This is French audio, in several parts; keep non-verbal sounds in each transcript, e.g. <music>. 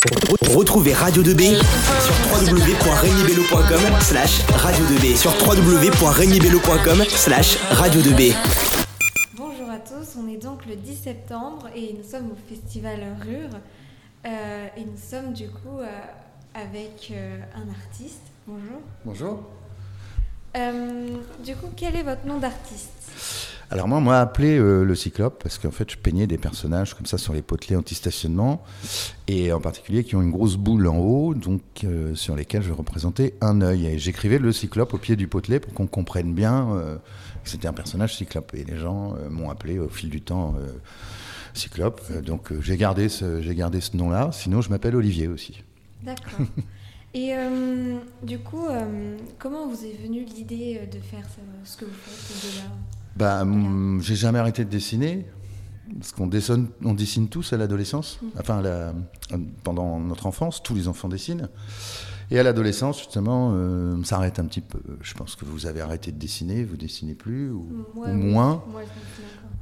Retrouvez Radio 2B sur www.regnibello.com slash radio 2B sur www.regnibello.com slash radio 2B. Bonjour à tous, on est donc le 10 septembre et nous sommes au festival Rure euh, et nous sommes du coup euh, avec euh, un artiste. Bonjour. Bonjour. Euh, du coup, quel est votre nom d'artiste? Alors moi, on m'a appelé euh, le Cyclope parce qu'en fait, je peignais des personnages comme ça sur les potelets anti-stationnement et en particulier qui ont une grosse boule en haut, donc euh, sur lesquels je représentais un œil. Et j'écrivais le Cyclope au pied du potelet pour qu'on comprenne bien euh, que c'était un personnage Cyclope. Et les gens m'ont appelé au fil du temps Cyclope. Donc j'ai gardé ce, j'ai gardé ce nom-là. Sinon, je m'appelle Olivier aussi. D'accord. <laughs> et euh, du coup, euh, comment vous est venue l'idée de faire ce, ce que vous faites de là Bah, hum, j'ai jamais arrêté de dessiner. Parce qu'on dessine, on dessine tous à l'adolescence, enfin à la- pendant notre enfance, tous les enfants dessinent. Et à l'adolescence, justement, euh, on s'arrête un petit peu. Je pense que vous avez arrêté de dessiner, vous dessinez plus, ou, oui. moins.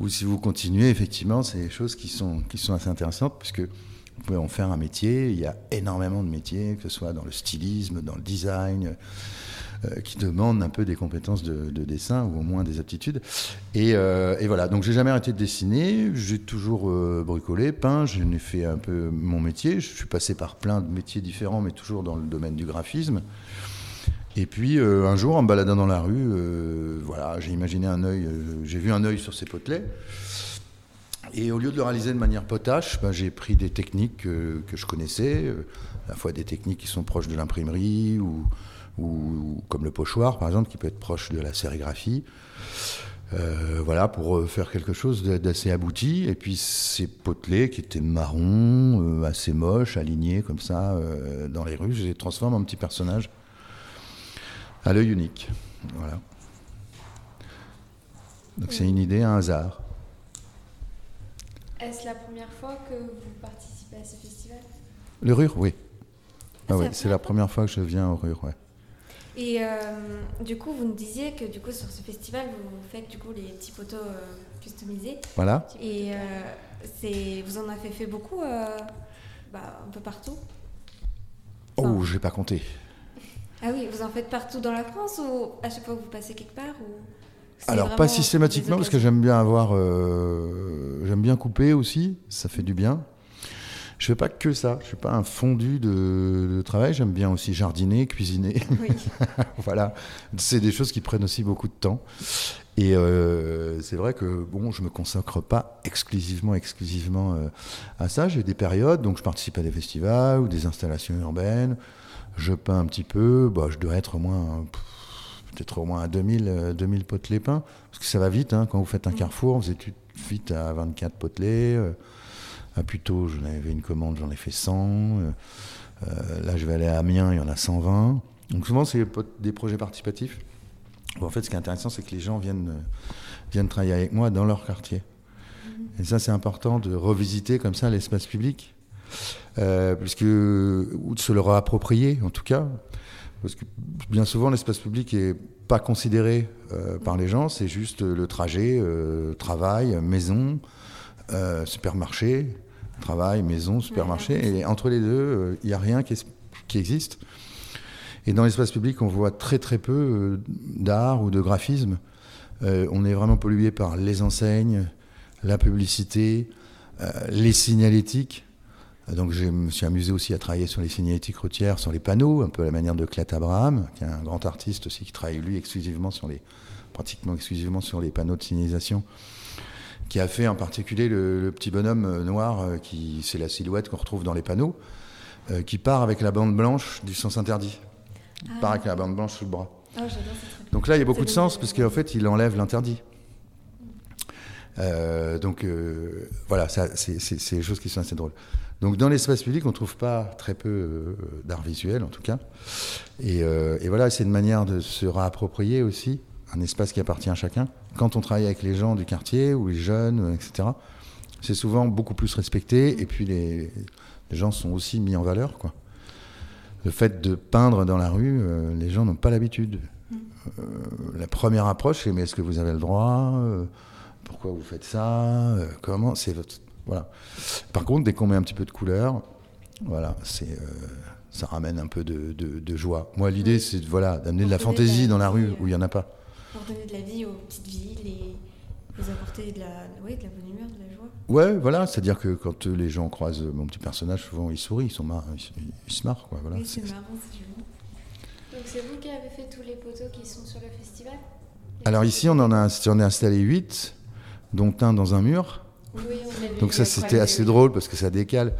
Ou si vous continuez, effectivement, c'est des choses qui sont, qui sont assez intéressantes, puisque vous pouvez en faire un métier. Il y a énormément de métiers, que ce soit dans le stylisme, dans le design, euh, qui demandent un peu des compétences de, de dessin, ou au moins des aptitudes. Et, euh, et voilà, donc j'ai jamais arrêté de dessiner, j'ai toujours euh, bricolé, peint, j'en ai fait un peu mon métier. Je suis passé par plein de métiers différents, mais toujours dans le domaine du graphisme. Et puis un jour, en me baladant dans la rue, voilà, j'ai imaginé un œil, j'ai vu un œil sur ces potelets. Et au lieu de le réaliser de manière potache, ben, j'ai pris des techniques que je connaissais, à la fois des techniques qui sont proches de l'imprimerie ou, ou- comme le pochoir, par exemple, qui peut être proche de la sérigraphie. Euh, voilà, pour euh, faire quelque chose d'a- d'assez abouti. Et puis ces potelets qui étaient marrons, euh, assez moches, alignés comme ça euh, dans les rues, je les transforme en petits personnages à l'œil unique. Voilà. Donc c'est une idée, un hasard. Est-ce la première fois que vous participez à ce festival? Le Rure, oui. Ah, Ah c'est la c'est la première fois que je viens au Rure, ouais. Et euh, du coup, vous nous disiez que du coup sur ce festival, vous faites du coup les petits poteaux euh, customisés. Voilà. Et euh, c'est, vous en avez fait beaucoup, bah, un peu partout? Oh, j'ai pas compté. Ah oui, vous en faites partout dans la France ou à chaque fois que vous passez quelque part ou Alors pas systématiquement parce que j'aime bien avoir, euh, j'aime bien couper aussi, ça fait du bien. Je fais pas que ça, je suis pas un fondu de, de travail, j'aime bien aussi jardiner, cuisiner. Oui. <laughs> voilà, c'est des choses qui prennent aussi beaucoup de temps. Et euh, c'est vrai que bon, je me consacre pas exclusivement, exclusivement euh, à ça. J'ai des périodes, donc je participe à des festivals ou des installations urbaines. Je peins un petit peu. Bah, je dois être au moins, peut-être au moins à 2000, euh, 2000 potelets peints, parce que ça va vite. hein. quand vous faites un carrefour, vous êtes vite à 24 potelets. À Puteaux, j'en avais une commande, j'en ai fait 100. euh, là, je vais aller à Amiens, il y en a 120. Donc souvent, c'est des projets participatifs. Bon, en fait, ce qui est intéressant, c'est que les gens viennent, euh, viennent travailler avec moi dans leur quartier. Et ça, c'est important de revisiter comme ça l'espace public, euh, puisque, ou de se le réapproprier, en tout cas. Parce que bien souvent, l'espace public est pas considéré euh, par les gens, c'est juste le trajet, euh, travail, maison, supermarché, travail, maison, supermarché. Et entre les deux, euh, il n'y a rien qui, est- qui existe. Et dans l'espace public, on voit très très peu euh, d'art ou de graphisme. Euh, on est vraiment pollué par les enseignes, la publicité, euh, les signalétiques. Euh, Donc je me suis amusé aussi à travailler sur les signalétiques routières, sur les panneaux, un peu à la manière de Clat Abraham, qui est un grand artiste aussi qui travaille lui exclusivement sur les, pratiquement exclusivement sur les panneaux de signalisation, qui a fait en particulier le, le petit bonhomme euh, noir, euh, qui c'est la silhouette qu'on retrouve dans les panneaux, euh, qui part avec la bande blanche du sens interdit. Il part avec la bande blanche sous le bras. Ah. Donc là, il y a beaucoup de sens parce qu'en fait, il enlève l'interdit. Euh, donc euh, voilà, c'est des choses qui sont assez drôles. Donc dans l'espace public, on trouve pas très peu euh, d'art visuel, en tout cas. Et, et voilà, c'est une manière de se réapproprier aussi un espace qui appartient à chacun. Quand on travaille avec les gens du quartier ou les jeunes, euh, etc., c'est souvent beaucoup plus respecté. Et puis les, les gens sont aussi mis en valeur, quoi. Le fait de peindre dans la rue, euh, les gens n'ont pas l'habitude. Euh, la première approche, c'est mais est-ce que vous avez le droit Euh, Pourquoi vous faites ça Comment C'est votre voilà. Par contre, dès qu'on met un petit peu de couleur, Voilà, c'est, ça ramène un peu de, joie. Moi, l'idée, c'est voilà, d'amener de la fantaisie dans la rue où il n'y en a pas. Pour donner de la vie aux petites villes et vous apporter de la, de la bonne humeur, de la joie. Ouais, voilà, c'est-à-dire que quand les gens croisent mon petit personnage, souvent ils sourient, ils, sont ils, se marrent. Quoi, voilà. Oui, c'est marrant, c'est joli. Donc c'est vous qui avez fait tous les poteaux qui sont sur le festival? Alors ici, on en a, on est installé 8, dont un dans un mur. Oui, on Donc ça, c'était assez drôle parce que ça décale.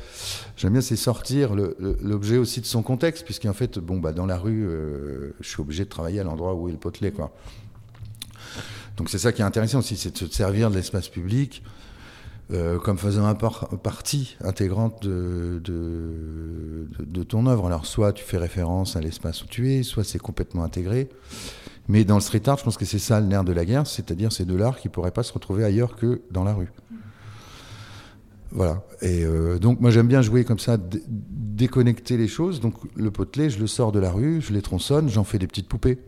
J'aime bien, c'est sortir l'objet aussi de son contexte, puisqu'en fait, bon, bah, dans la rue, euh, je suis obligé de travailler à l'endroit où est le potelet, quoi. Donc c'est ça qui est intéressant aussi, c'est de se servir de l'espace public euh, comme faisant partie intégrante de, de, ton œuvre. Alors soit tu fais référence à l'espace où tu es, soit c'est complètement intégré. Mais dans le street art, je pense que c'est ça le nerf de la guerre, c'est-à-dire c'est de l'art qui ne pourrait pas se retrouver ailleurs que dans la rue. Voilà. Et euh, donc moi j'aime bien jouer comme ça, déconnecter les choses. Donc le potelet, je le sors de la rue, je les tronçonne, j'en fais des petites poupées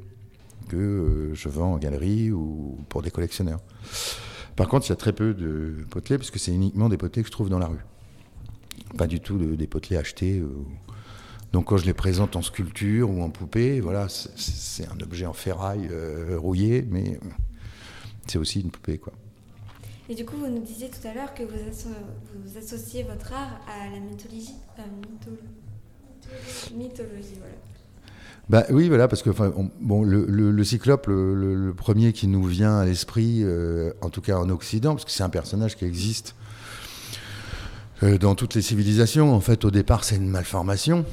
que euh, je vends en galerie ou pour des collectionneurs. Par contre, il y a très peu de potelets, parce que c'est uniquement des potelets que je trouve dans la rue. Pas du tout des potelets achetés. Euh. Donc quand je les présente en sculpture ou en poupée, voilà, c'est un objet en ferraille euh, rouillé, mais c'est aussi une poupée. quoi. Et du coup, vous nous disiez tout à l'heure que vous, associez votre art à la mythologie. mythologie, voilà. Bah, oui, voilà, parce que bon, le, cyclope, le, premier qui nous vient à l'esprit, euh, en tout cas en Occident, parce que c'est un personnage qui existe euh, dans toutes les civilisations. En fait, au départ, c'est une malformation.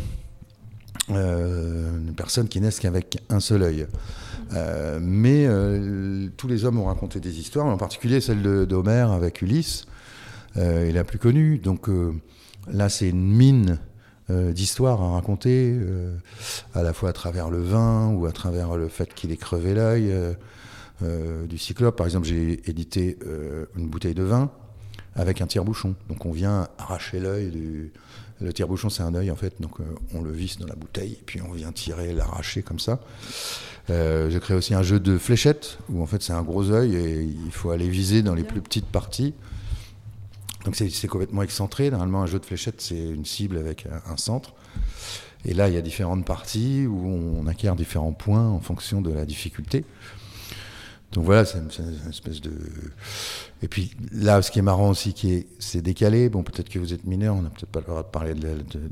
Euh, une personne qui naît qu'avec un seul œil. mais tous les hommes ont raconté des histoires, en particulier celle d'Homère avec Ulysse, est la plus connue. Donc là, c'est une mine euh, d'histoires à raconter, euh, à la fois à travers le vin ou à travers le fait qu'il ait crevé l'œil euh, du cyclope. Par exemple, j'ai édité une bouteille de vin avec un tire-bouchon. Donc on vient arracher l'œil du... Le tire-bouchon, c'est un œil en fait, donc on le visse dans la bouteille, et puis on vient tirer, l'arracher comme ça. j'ai créé aussi un jeu de fléchettes, où en fait c'est un gros œil, et il faut aller viser dans les plus petites parties. Donc c'est complètement excentré. Normalement, un jeu de fléchettes, c'est une cible avec un centre. Et là, il y a différentes parties où on acquiert différents points en fonction de la difficulté. Donc voilà, c'est une, espèce de. Et puis là, ce qui est marrant aussi, c'est décalé. Bon, peut-être que vous êtes mineur, on n'a peut-être pas le droit de parler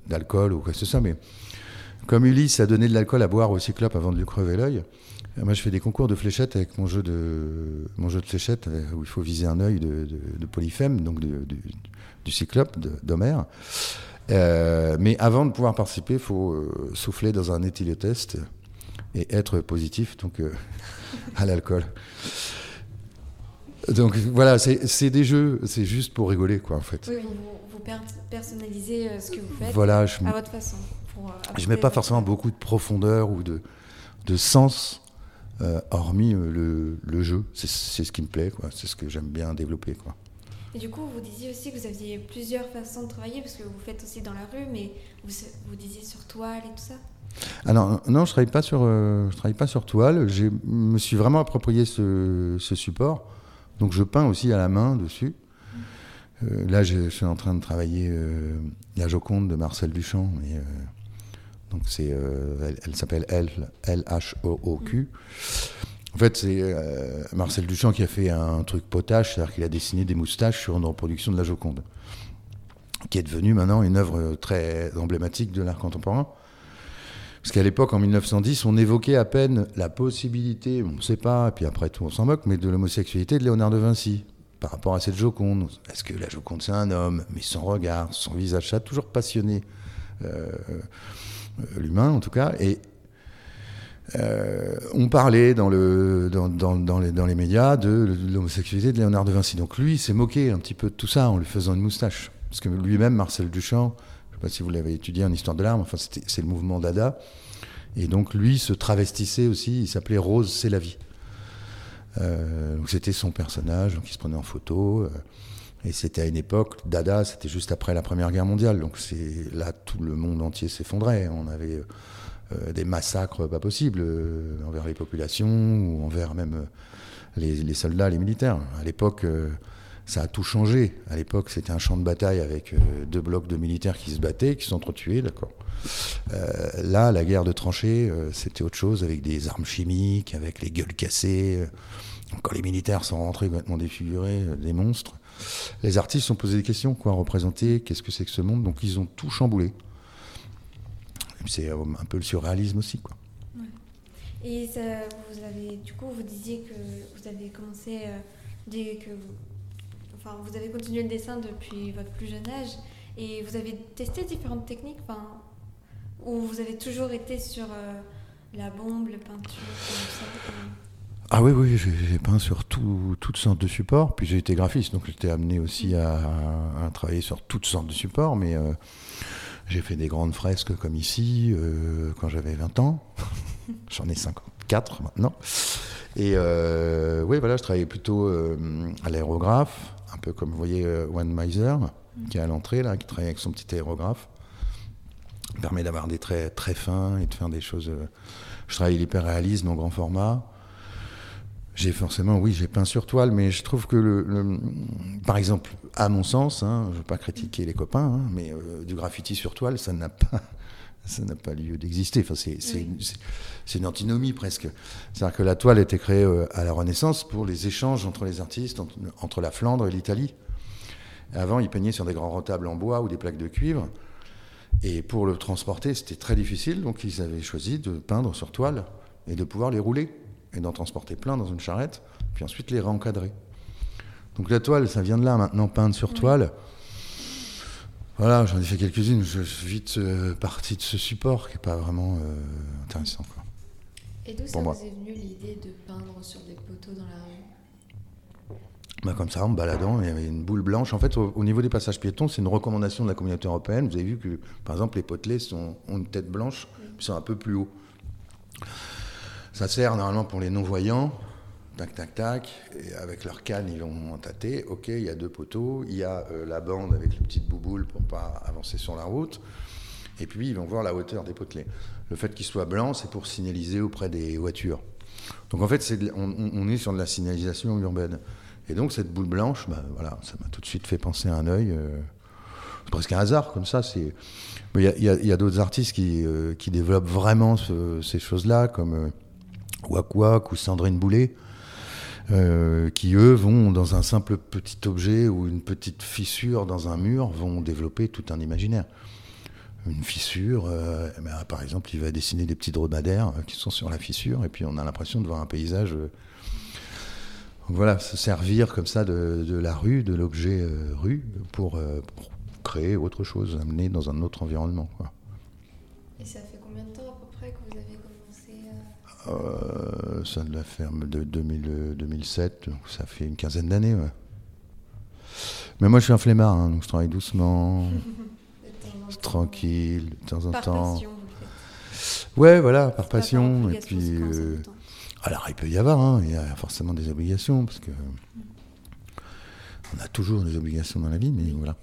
d'alcool ou quoi que ce soit, mais comme Ulysse a donné de l'alcool à boire au cyclope avant de lui crever l'œil, moi, je fais des concours de fléchettes avec mon jeu de, mon jeu de fléchettes euh, où il faut viser un œil de, de, Polyphème, donc du cyclope d'Homère. Euh, mais avant de pouvoir participer, il faut euh, souffler dans un éthyliotest et être positif donc <laughs> à l'alcool. Donc voilà, c'est des jeux, c'est juste pour rigoler, quoi, en fait. Oui, vous, vous personnalisez ce que vous faites voilà, je, à votre façon. Je mets pas forcément beaucoup de profondeur ou de, de sens euh, hormis euh, le, jeu. C'est ce qui me plaît, c'est ce que j'aime bien développer. Quoi. Et du coup, vous disiez aussi que vous aviez plusieurs façons de travailler, parce que vous faites aussi dans la rue, mais vous, vous disiez sur toile et tout ça? Ah non, non, je travaille pas sur, euh, je travaille pas sur toile. Je me suis vraiment approprié ce, support, donc je peins aussi à la main dessus. là, je, suis en train de travailler la Joconde de Marcel Duchamp, mais donc c'est, euh, elle, s'appelle L-H-O-O-Q. En fait, c'est euh, Marcel Duchamp qui a fait un truc potache, c'est-à-dire qu'il a dessiné des moustaches sur une reproduction de la Joconde, qui est devenue maintenant une œuvre très emblématique de l'art contemporain. Parce qu'à l'époque, en 1910, on évoquait à peine la possibilité, on ne sait pas, et puis après tout, on s'en moque, mais de l'homosexualité de Léonard de Vinci par rapport à cette Joconde. Est-ce que la Joconde, c'est un homme Mais son regard, son visage, ça a toujours passionné. Euh, l'humain en tout cas, et euh, on parlait dans, le, dans, dans, dans, les, médias de, l'homosexualité de Léonard de Vinci. Donc lui, il s'est moqué un petit peu de tout ça en lui faisant une moustache. Parce que lui-même, Marcel Duchamp, je ne sais pas si vous l'avez étudié en histoire de l'art, enfin, c'est le mouvement Dada. Et donc lui se travestissait aussi, il s'appelait Rose, c'est la vie. Euh, donc c'était son personnage, donc il se prenait en photo. Et c'était à une époque, Dada, c'était juste après la Première Guerre mondiale. Donc c'est là, tout le monde entier s'effondrait. On avait euh, des massacres pas possibles euh, envers les populations ou envers même euh, les, soldats, les militaires. À l'époque, ça a tout changé. À l'époque, c'était un champ de bataille avec euh, deux blocs de militaires qui se battaient, qui s'entretuaient, d'accord. Euh, là, la guerre de tranchées, euh, c'était autre chose, avec des armes chimiques, avec les gueules cassées. Quand les militaires sont rentrés complètement défigurés, des monstres, les artistes se sont posé des questions, quoi représenter, qu'est-ce que c'est que ce monde? Donc ils ont tout chamboulé. C'est un peu le surréalisme aussi, quoi. Et vous avez, du coup, vous disiez que vous avez commencé dès que vous enfin, vous avez continué le dessin depuis votre plus jeune âge. Et vous avez testé différentes techniques, ou vous avez toujours été sur euh, la bombe, le peinture, Ah oui, oui, j'ai peint sur tout, toutes sortes de supports. Puis j'ai été graphiste, donc j'étais amené aussi mm. à, travailler sur toutes sortes de supports. Mais euh, j'ai fait des grandes fresques comme ici euh, quand j'avais 20 ans. <laughs> J'en ai 54 maintenant. Et oui, voilà, je travaillais plutôt à l'aérographe, un peu comme vous voyez euh, One Miser, qui est à l'entrée, là, qui travaille avec son petit aérographe. permet d'avoir des traits très fins et de faire des choses. Euh, je travaille l'hyperréalisme en grand format. J'ai forcément, oui, j'ai peint sur toile, mais je trouve que, le, par exemple, à mon sens, hein, je ne veux pas critiquer les copains, hein, mais euh, du graffiti sur toile, ça n'a pas, <laughs> ça n'a pas lieu d'exister. Enfin, c'est une antinomie presque. C'est-à-dire que la toile a été créée euh, à la Renaissance pour les échanges entre les artistes, entre, la Flandre et l'Italie. Avant, ils peignaient sur des grands retables en bois ou des plaques de cuivre. Et pour le transporter, c'était très difficile, donc ils avaient choisi de peindre sur toile et de pouvoir les rouler et d'en transporter plein dans une charrette, puis ensuite les réencadrer. Donc la toile, ça vient de là maintenant, peindre sur toile. Voilà, j'en ai fait quelques-unes. Je suis vite euh, parti de ce support qui n'est pas vraiment euh, intéressant. Quoi. Et d'où ça vous est venu l'idée de peindre sur des poteaux dans la rue? Bah comme ça, en me baladant, il y avait une boule blanche. En fait, au, niveau des passages piétons, c'est une recommandation de la communauté européenne. Vous avez vu que, par exemple, les potelets sont, ont une tête blanche, ils sont un peu plus hauts. Ça sert normalement pour les non-voyants, tac, tac, tac, et avec leur canne, ils vont tâter. Ok, il y a deux poteaux, il y a euh, la bande avec les petites bouboules pour pas avancer sur la route, et puis ils vont voir la hauteur des potelets. Le fait qu'ils soient blancs, c'est pour signaliser auprès des voitures. Donc en fait, on, est sur de la signalisation urbaine. Et donc cette boule blanche, bah, voilà, ça m'a tout de suite fait penser à un œil. Euh, c'est presque un hasard comme ça. Il y a, d'autres artistes qui, euh, développent vraiment ces choses-là, comme Wak Wak ou Sandrine Boulet euh, qui eux vont dans un simple petit objet ou une petite fissure dans un mur vont développer tout un imaginaire. Une fissure, euh, ben, par exemple, il va dessiner des petits dromadaires euh, qui sont sur la fissure et puis on a l'impression de voir un paysage. voilà, se servir comme ça de, la rue, de l'objet rue pour, créer autre chose, amener dans un autre environnement. Et ça fait combien de temps à peu près que vous avez euh, ça de la ferme de 2007, donc ça fait une quinzaine d'années. Mais moi je suis un flemmard, hein, donc je travaille doucement, <laughs> tranquille, de temps en par temps. Passion, ouais, voilà, par passion. Et puis, euh, alors il peut y avoir, hein, il y a forcément des obligations, parce que on a toujours des obligations dans la vie, mais voilà.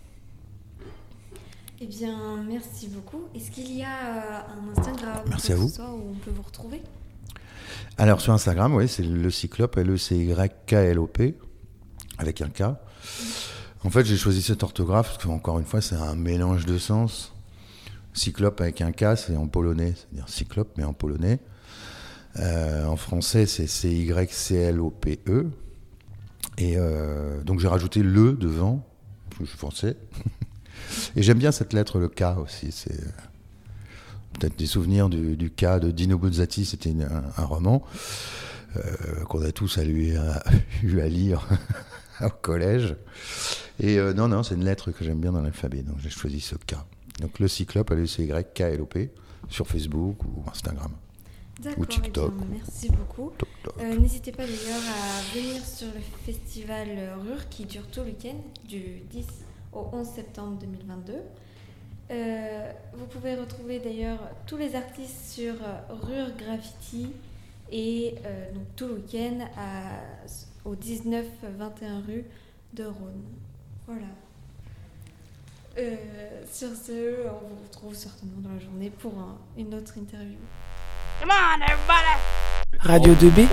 Eh bien, merci beaucoup. Est-ce qu'il y a euh, un Instagram merci à vous. où on peut vous retrouver? Alors sur Instagram, oui, c'est le cyclope, L-E-C-Y-K-L-O-P, avec un K. En fait, j'ai choisi cette orthographe parce qu'encore une fois, c'est un mélange de sens. Cyclope avec un K, c'est en polonais, c'est-à-dire cyclope, mais en polonais. Euh, en français, c'est C-Y-C-L-O-P-E. Et euh, donc j'ai rajouté le devant, je suis français. <laughs> Et j'aime bien cette lettre, le K aussi. C'est peut-être des souvenirs du, cas de Dino Buzzati, c'était un, roman euh, qu'on a tous <laughs> eu à, lire <laughs> au collège. Et euh, non, non, c'est une lettre que j'aime bien dans l'alphabet, donc j'ai choisi ce cas. Donc le cyclope, L-E-C-Y-K-L-O-P, sur Facebook ou Instagram. Ou TikTok. merci beaucoup. Euh, n'hésitez pas d'ailleurs à venir sur le festival RUR qui dure tout le week-end, du 10 au 11 septembre 2022. Euh, vous pouvez retrouver d'ailleurs tous les artistes sur euh, Rure Graffiti et euh, donc tout le week-end au 19-21 rue de Rhône. Voilà. sur ce, on vous retrouve certainement dans la journée pour une autre interview. Come on, everybody! Radio 2B.